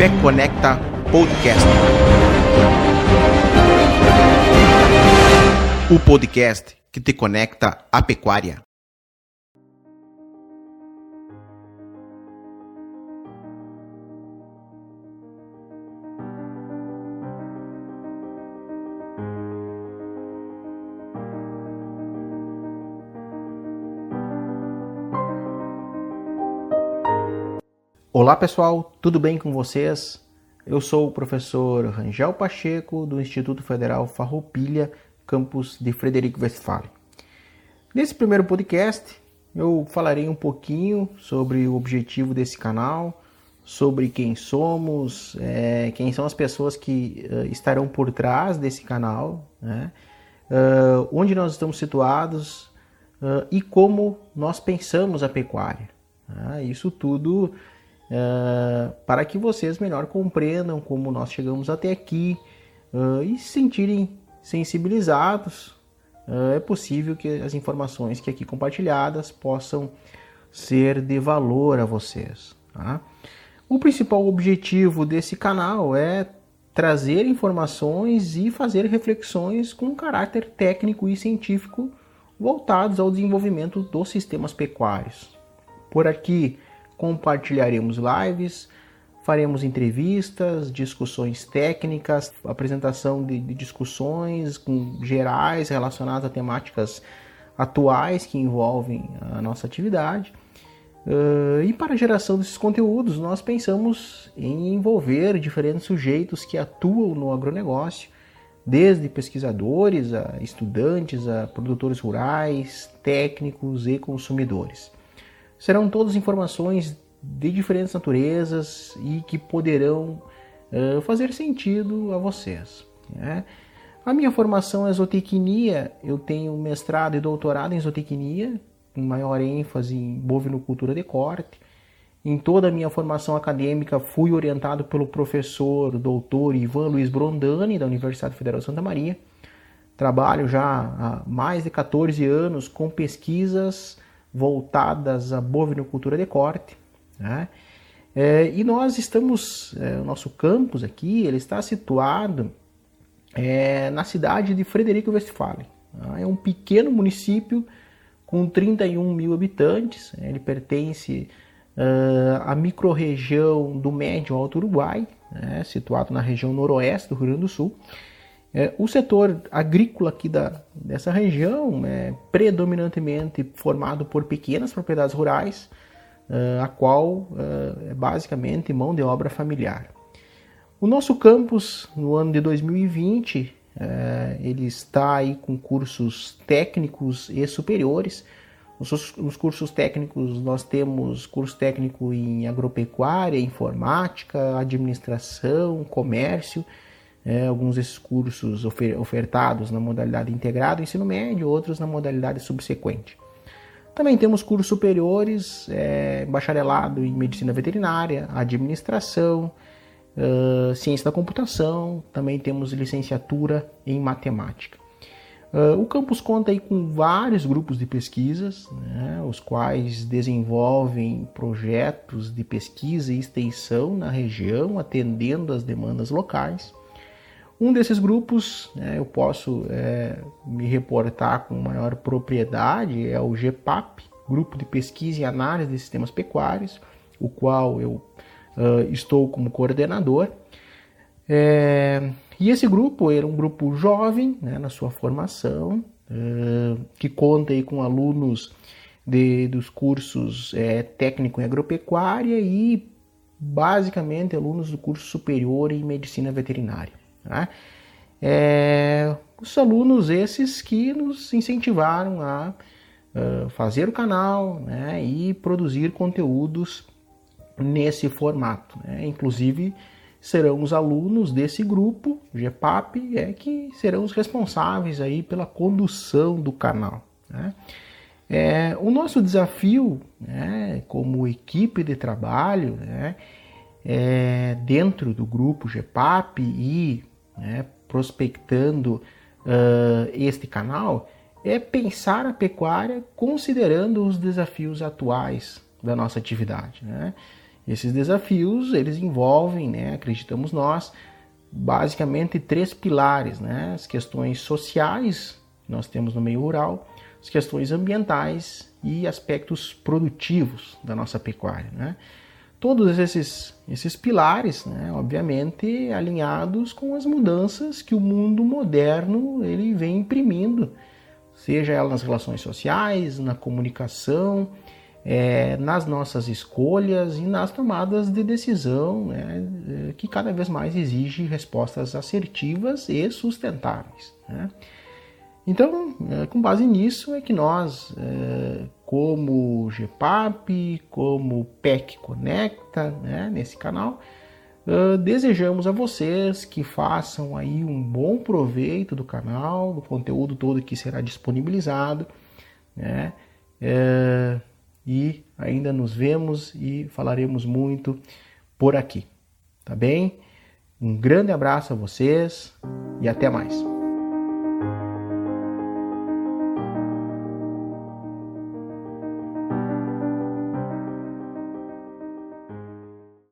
Pé Conecta Podcast. O podcast que te conecta à pecuária. Olá pessoal, tudo bem com vocês? Eu sou o professor Rangel Pacheco do Instituto Federal Farroupilha, campus de Frederico Westphalen. Nesse primeiro podcast, eu falarei um pouquinho sobre o objetivo desse canal, sobre quem somos, é, quem são as pessoas que uh, estarão por trás desse canal, né? uh, onde nós estamos situados uh, e como nós pensamos a pecuária. Né? Isso tudo uh, para que vocês melhor compreendam como nós chegamos até aqui uh, e se sentirem sensibilizados. Uh, é possível que as informações que aqui compartilhadas possam ser de valor a vocês. Tá? O principal objetivo desse canal é trazer informações e fazer reflexões com caráter técnico e científico voltados ao desenvolvimento dos sistemas pecuários. Por aqui compartilharemos lives, faremos entrevistas, discussões técnicas, apresentação de, de discussões com, gerais relacionadas a temáticas atuais que envolvem a nossa atividade. Uh, e para a geração desses conteúdos, nós pensamos em envolver diferentes sujeitos que atuam no agronegócio, desde pesquisadores a estudantes, a produtores rurais, técnicos e consumidores. Serão todas informações de diferentes naturezas e que poderão uh, fazer sentido a vocês. Né? A minha formação é zootecnia, eu tenho mestrado e doutorado em zootecnia, com maior ênfase em bovinocultura de corte. Em toda a minha formação acadêmica fui orientado pelo professor doutor Ivan Luiz Brondani, da Universidade Federal de Santa Maria. Trabalho já há mais de 14 anos com pesquisas voltadas à bovinocultura de corte. Né? É, e nós estamos, é, o nosso campus aqui, ele está situado é, na cidade de Frederico Westphalen. Né? É um pequeno município com 31 mil habitantes. Ele pertence uh, à microrregião do Médio Alto Uruguai, né? situado na região noroeste do Rio Grande do Sul. É, o setor agrícola aqui da, dessa região é predominantemente formado por pequenas propriedades rurais, uh, a qual uh, é basicamente mão de obra familiar. O nosso campus, no ano de 2020, uh, é, ele está aí com cursos técnicos e superiores. Nos, nos cursos técnicos, nós temos curso técnico em agropecuária, informática, administração, comércio, é, alguns desses cursos ofer ofertados na modalidade integrado ensino médio, outros na modalidade subsequente. Também temos cursos superiores, é, bacharelado em medicina veterinária, administração, uh, ciência da computação, também temos licenciatura em matemática. Uh, o campus conta aí com vários grupos de pesquisas, né, os quais desenvolvem projetos de pesquisa e extensão na região, atendendo às demandas locais. Um desses grupos, né, eu posso é, me reportar com maior propriedade, é o GPAP, Grupo de Pesquisa e Análise de Sistemas Pecuários, o qual eu uh, estou como coordenador. É, e esse grupo era um grupo jovem né, na sua formação, uh, que conta aí com alunos de, dos cursos é, técnico em agropecuária e basicamente alunos do curso superior em medicina veterinária. Né? É, os alunos esses que nos incentivaram a uh, fazer o canal né, e produzir conteúdos nesse formato. Né? Inclusive serão os alunos desse grupo GPAP é que serão os responsáveis aí pela condução do canal. Né? É, o nosso desafio, né, como equipe de trabalho, né, é, dentro do grupo GPAP e né, prospectando uh, este canal, é pensar a pecuária considerando os desafios atuais da nossa atividade. Né? Esses desafios, eles envolvem, né, acreditamos nós, basicamente três pilares, né? As questões sociais que nós temos no meio rural, as questões ambientais e aspectos produtivos da nossa pecuária, né? Todos esses, esses pilares, né, obviamente, alinhados com as mudanças que o mundo moderno ele vem imprimindo, seja ela nas relações sociais, na comunicação, é, nas nossas escolhas e nas tomadas de decisão, né, é, que cada vez mais exige respostas assertivas e sustentáveis. Né? Então, é, com base nisso, é que nós, é, como GPAP, como PEC Conecta, né, nesse canal, desejamos a vocês que façam aí um bom proveito do canal, do conteúdo todo que será disponibilizado, né? É, e ainda nos vemos e falaremos muito por aqui, tá bem? Um grande abraço a vocês e até mais.